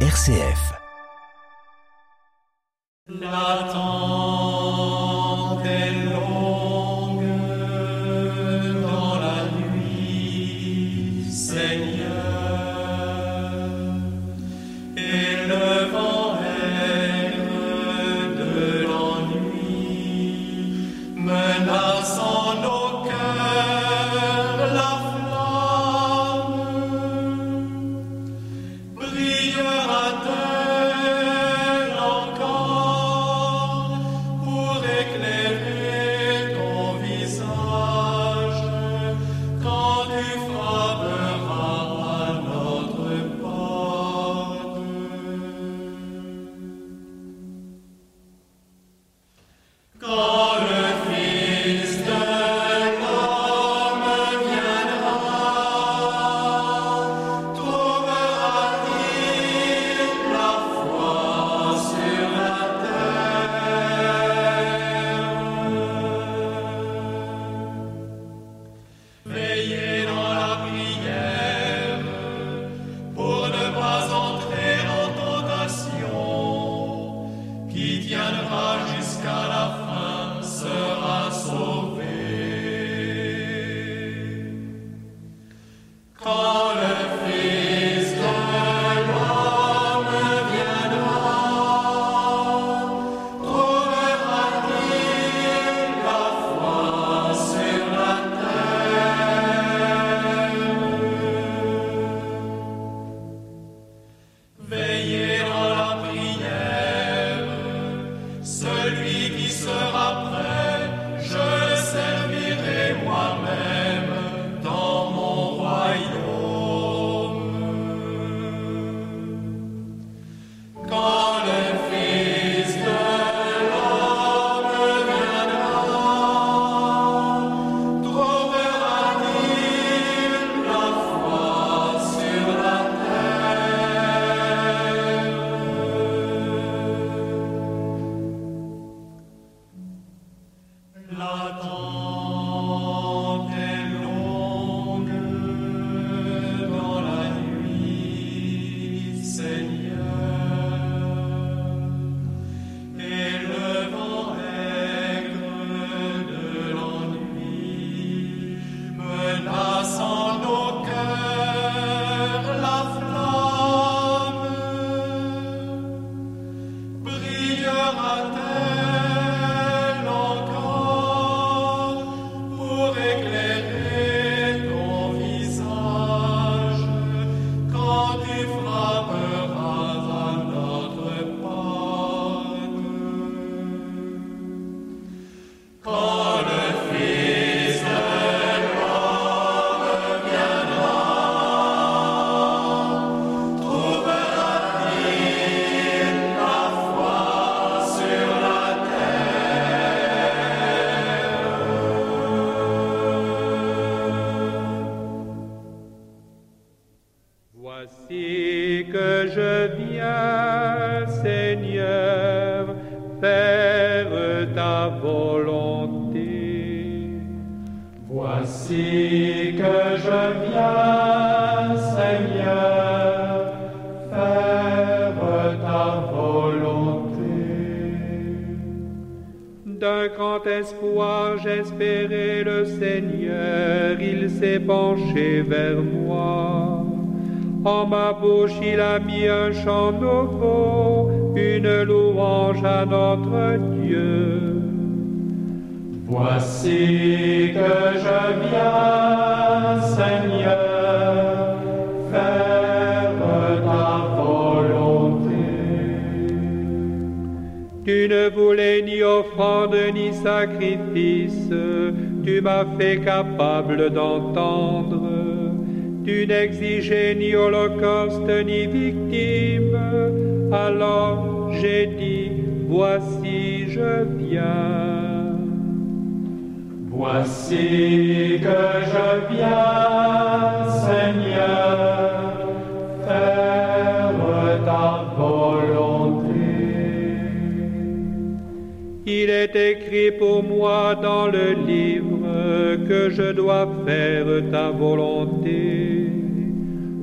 RCF. d'un grand espoir, j'espérais le Seigneur, il s'est penché vers moi. En ma bouche, il a mis un chant nouveau, une louange à notre Dieu. Voici que je voulais ni offrande ni sacrifice, tu m'as fait capable d'entendre. Tu n'exigeais ni holocauste ni victime, alors j'ai dit, voici je viens. Voici que je viens, Seigneur, faire ta volonté. Il est écrit pour moi dans le livre que je dois faire ta volonté.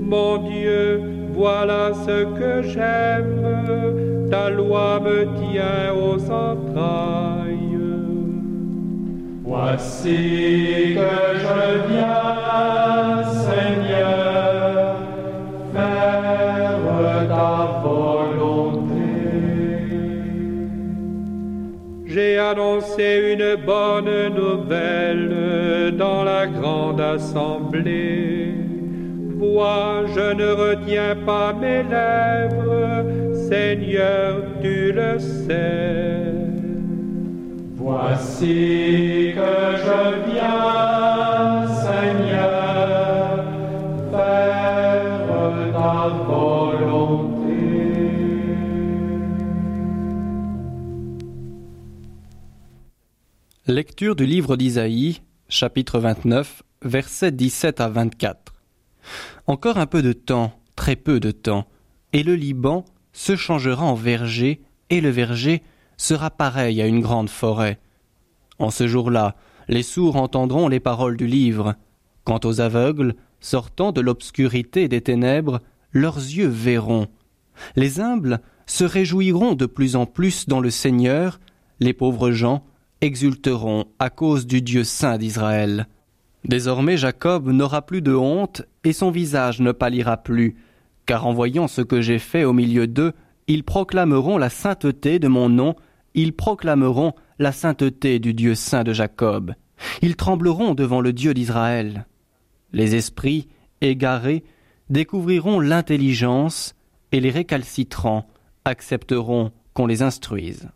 Mon Dieu, voilà ce que j'aime, ta loi me tient aux entrailles. Voici que je viens, Seigneur. J'ai annoncé une bonne nouvelle dans la grande assemblée. Vois, je ne retiens pas mes lèvres, Seigneur, tu le sais. Voici que je viens, Lecture du livre d'Isaïe, chapitre 29, versets 17 à 24. Encore un peu de temps, très peu de temps, et le Liban se changera en verger, et le verger sera pareil à une grande forêt. En ce jour-là, les sourds entendront les paroles du livre. Quant aux aveugles, sortant de l'obscurité des ténèbres, leurs yeux verront. Les humbles se réjouiront de plus en plus dans le Seigneur, les pauvres gens exulteront à cause du Dieu saint d'Israël. Désormais Jacob n'aura plus de honte, et son visage ne pâlira plus, car en voyant ce que j'ai fait au milieu d'eux, ils proclameront la sainteté de mon nom, ils proclameront la sainteté du Dieu saint de Jacob. Ils trembleront devant le Dieu d'Israël. Les esprits, égarés, découvriront l'intelligence, et les récalcitrants accepteront qu'on les instruise.